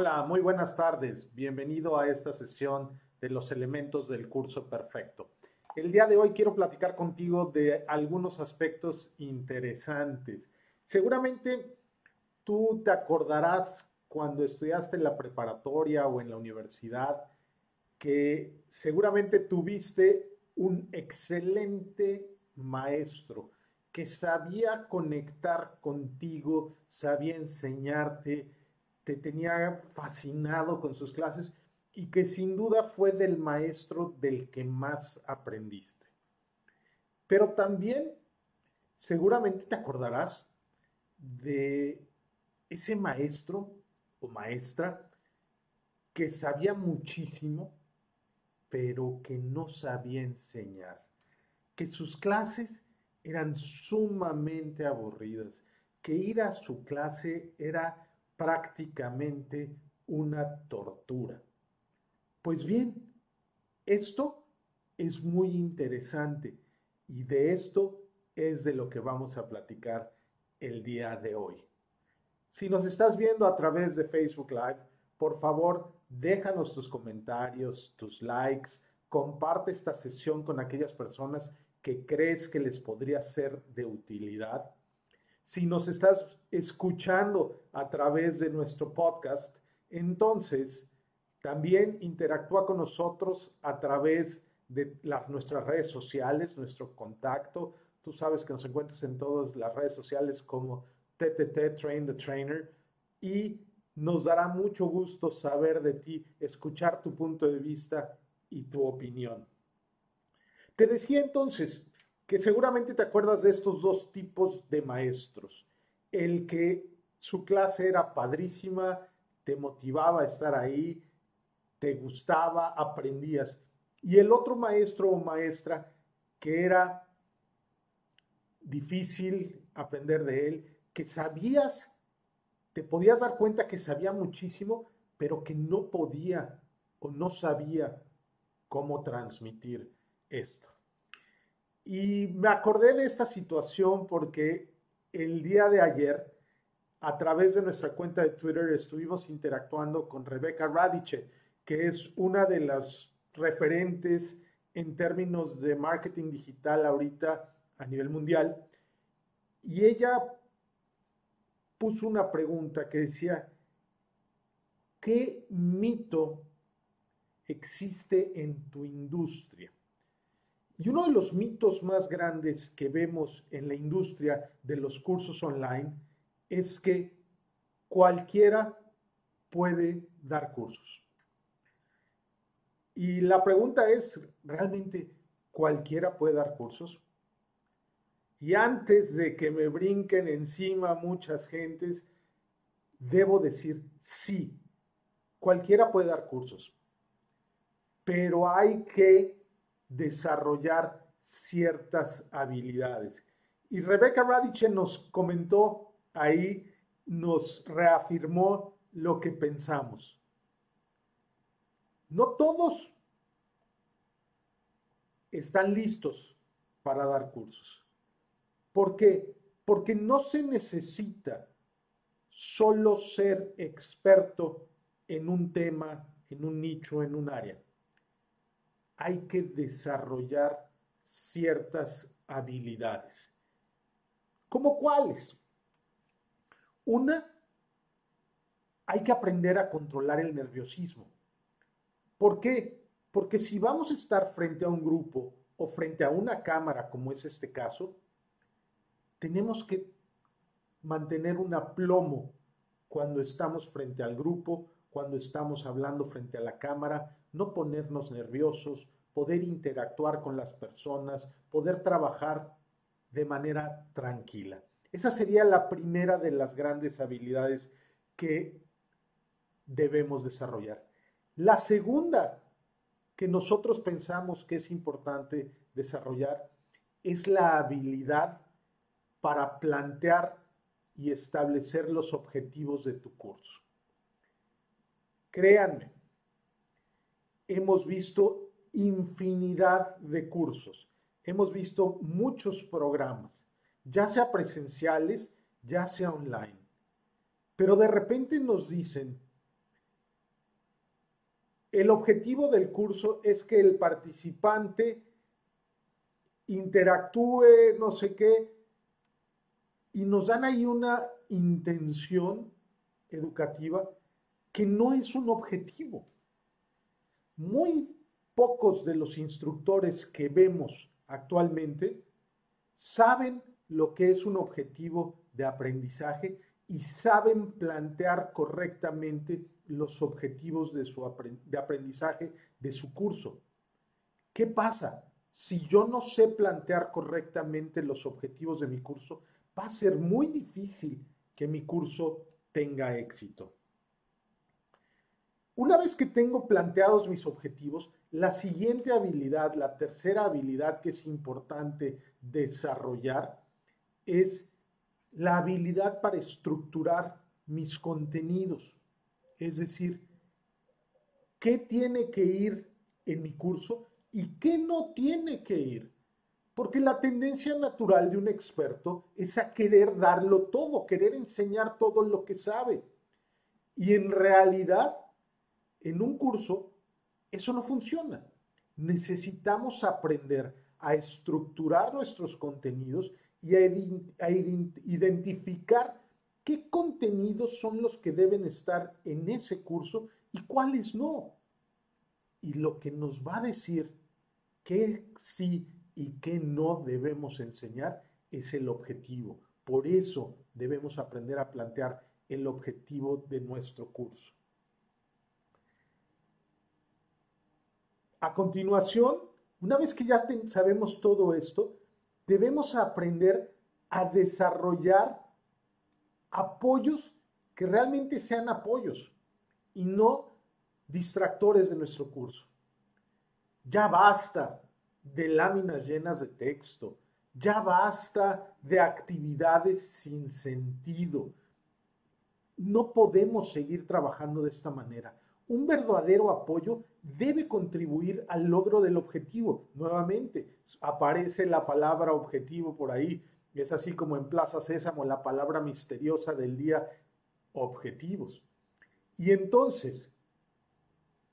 Hola, muy buenas tardes. Bienvenido a esta sesión de los elementos del curso perfecto. El día de hoy quiero platicar contigo de algunos aspectos interesantes. Seguramente tú te acordarás cuando estudiaste en la preparatoria o en la universidad que seguramente tuviste un excelente maestro que sabía conectar contigo, sabía enseñarte, te tenía fascinado con sus clases y que sin duda fue del maestro del que más aprendiste. Pero también seguramente te acordarás de ese maestro o maestra que sabía muchísimo, pero que no sabía enseñar, que sus clases eran sumamente aburridas, que ir a su clase era prácticamente una tortura. Pues bien, esto es muy interesante y de esto es de lo que vamos a platicar el día de hoy. Si nos estás viendo a través de Facebook Live, por favor, déjanos tus comentarios, tus likes, comparte esta sesión con aquellas personas que crees que les podría ser de utilidad. Si nos estás escuchando a través de nuestro podcast, entonces también interactúa con nosotros a través de nuestras redes sociales, nuestro contacto. Tú sabes que nos encuentras en todas las redes sociales como TTT Train the Trainer y nos dará mucho gusto saber de ti, escuchar tu punto de vista y tu opinión. Te decía entonces que seguramente te acuerdas de estos dos tipos de maestros. El que su clase era padrísima, te motivaba a estar ahí, te gustaba, aprendías. Y el otro maestro o maestra que era difícil aprender de él, que sabías, te podías dar cuenta que sabía muchísimo, pero que no podía o no sabía cómo transmitir esto. Y me acordé de esta situación porque el día de ayer, a través de nuestra cuenta de Twitter, estuvimos interactuando con Rebeca Radice, que es una de las referentes en términos de marketing digital ahorita a nivel mundial. Y ella puso una pregunta que decía, ¿qué mito existe en tu industria? Y uno de los mitos más grandes que vemos en la industria de los cursos online es que cualquiera puede dar cursos. Y la pregunta es, ¿realmente cualquiera puede dar cursos? Y antes de que me brinquen encima muchas gentes, debo decir, sí, cualquiera puede dar cursos, pero hay que desarrollar ciertas habilidades. Y Rebeca Radice nos comentó ahí, nos reafirmó lo que pensamos. No todos están listos para dar cursos. ¿Por qué? Porque no se necesita solo ser experto en un tema, en un nicho, en un área hay que desarrollar ciertas habilidades. ¿Cómo cuáles? Una, hay que aprender a controlar el nerviosismo. ¿Por qué? Porque si vamos a estar frente a un grupo o frente a una cámara, como es este caso, tenemos que mantener un aplomo cuando estamos frente al grupo, cuando estamos hablando frente a la cámara, no ponernos nerviosos, poder interactuar con las personas, poder trabajar de manera tranquila. Esa sería la primera de las grandes habilidades que debemos desarrollar. La segunda que nosotros pensamos que es importante desarrollar es la habilidad para plantear y establecer los objetivos de tu curso. Créanme, hemos visto infinidad de cursos, hemos visto muchos programas, ya sea presenciales, ya sea online, pero de repente nos dicen, el objetivo del curso es que el participante interactúe, no sé qué, y nos dan ahí una intención educativa que no es un objetivo. Muy pocos de los instructores que vemos actualmente saben lo que es un objetivo de aprendizaje y saben plantear correctamente los objetivos de, su de aprendizaje de su curso. ¿Qué pasa? Si yo no sé plantear correctamente los objetivos de mi curso, va a ser muy difícil que mi curso tenga éxito. Una vez que tengo planteados mis objetivos, la siguiente habilidad, la tercera habilidad que es importante desarrollar, es la habilidad para estructurar mis contenidos. Es decir, ¿qué tiene que ir en mi curso y qué no tiene que ir? Porque la tendencia natural de un experto es a querer darlo todo, querer enseñar todo lo que sabe. Y en realidad, en un curso, eso no funciona. Necesitamos aprender a estructurar nuestros contenidos y a, identificar qué contenidos son los que deben estar en ese curso y cuáles no. Y lo que nos va a decir qué sí y qué no debemos enseñar es el objetivo. Por eso debemos aprender a plantear el objetivo de nuestro curso. A continuación, una vez que ya sabemos todo esto, debemos aprender a desarrollar apoyos que realmente sean apoyos y no distractores de nuestro curso. Ya basta de láminas llenas de texto, ya basta de actividades sin sentido. No podemos seguir trabajando de esta manera un verdadero apoyo debe contribuir al logro del objetivo. Nuevamente, aparece la palabra objetivo por ahí. Es así como en Plaza Sésamo la palabra misteriosa del día, objetivos. Y entonces,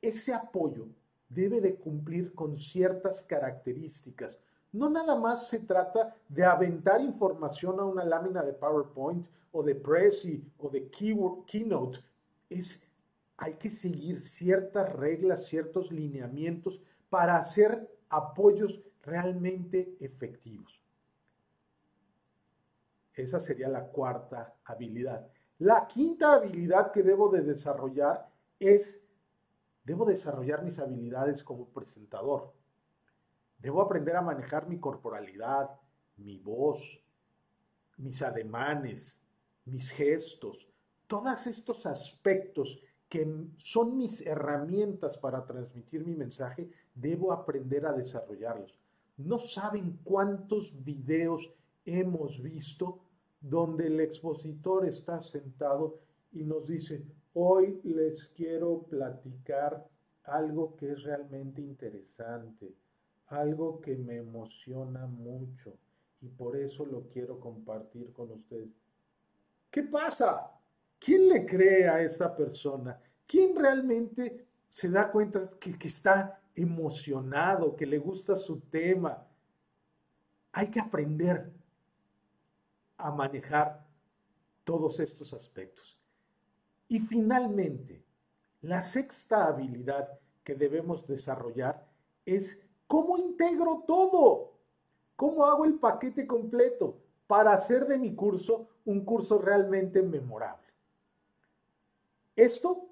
ese apoyo debe de cumplir con ciertas características. No nada más se trata de aventar información a una lámina de PowerPoint o de Prezi o de Keynote. Es hay que seguir ciertas reglas, ciertos lineamientos para hacer apoyos realmente efectivos. Esa sería la cuarta habilidad. La quinta habilidad que debo de desarrollar es, debo desarrollar mis habilidades como presentador. Debo aprender a manejar mi corporalidad, mi voz, mis ademanes, mis gestos, todos estos aspectos que son mis herramientas para transmitir mi mensaje, debo aprender a desarrollarlos. No saben cuántos videos hemos visto donde el expositor está sentado y nos dice, hoy les quiero platicar algo que es realmente interesante, algo que me emociona mucho y por eso lo quiero compartir con ustedes. ¿Qué pasa? ¿Quién le cree a esta persona? ¿Quién realmente se da cuenta que, que está emocionado, que le gusta su tema? Hay que aprender a manejar todos estos aspectos. Y finalmente, la sexta habilidad que debemos desarrollar es cómo integro todo, cómo hago el paquete completo para hacer de mi curso un curso realmente memorable. Esto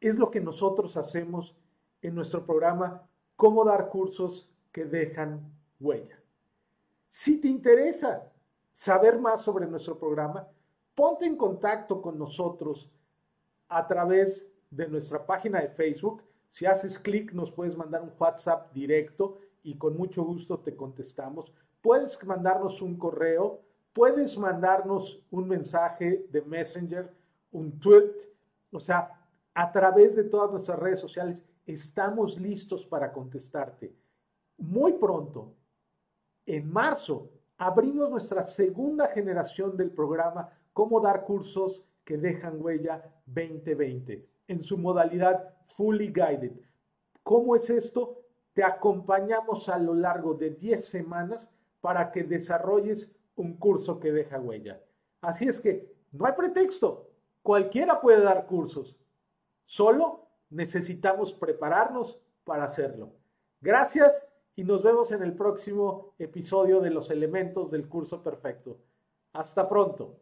es lo que nosotros hacemos en nuestro programa Cómo dar cursos que dejan huella. Si te interesa saber más sobre nuestro programa, ponte en contacto con nosotros a través de nuestra página de Facebook. Si haces clic, nos puedes mandar un WhatsApp directo y con mucho gusto te contestamos. Puedes mandarnos un correo, puedes mandarnos un mensaje de Messenger, un tweet, o sea, a través de todas nuestras redes sociales estamos listos para contestarte. Muy pronto, en marzo, abrimos nuestra segunda generación del programa Cómo dar cursos que dejan huella 2020. en su modalidad fully guided. ¿Cómo es esto? Te acompañamos a lo largo de 10 semanas para que desarrolles un curso que deja huella. Así es que no hay pretexto. Cualquiera puede dar cursos. Solo necesitamos prepararnos para hacerlo. Gracias y nos vemos en el próximo episodio de los elementos del curso perfecto. Hasta pronto.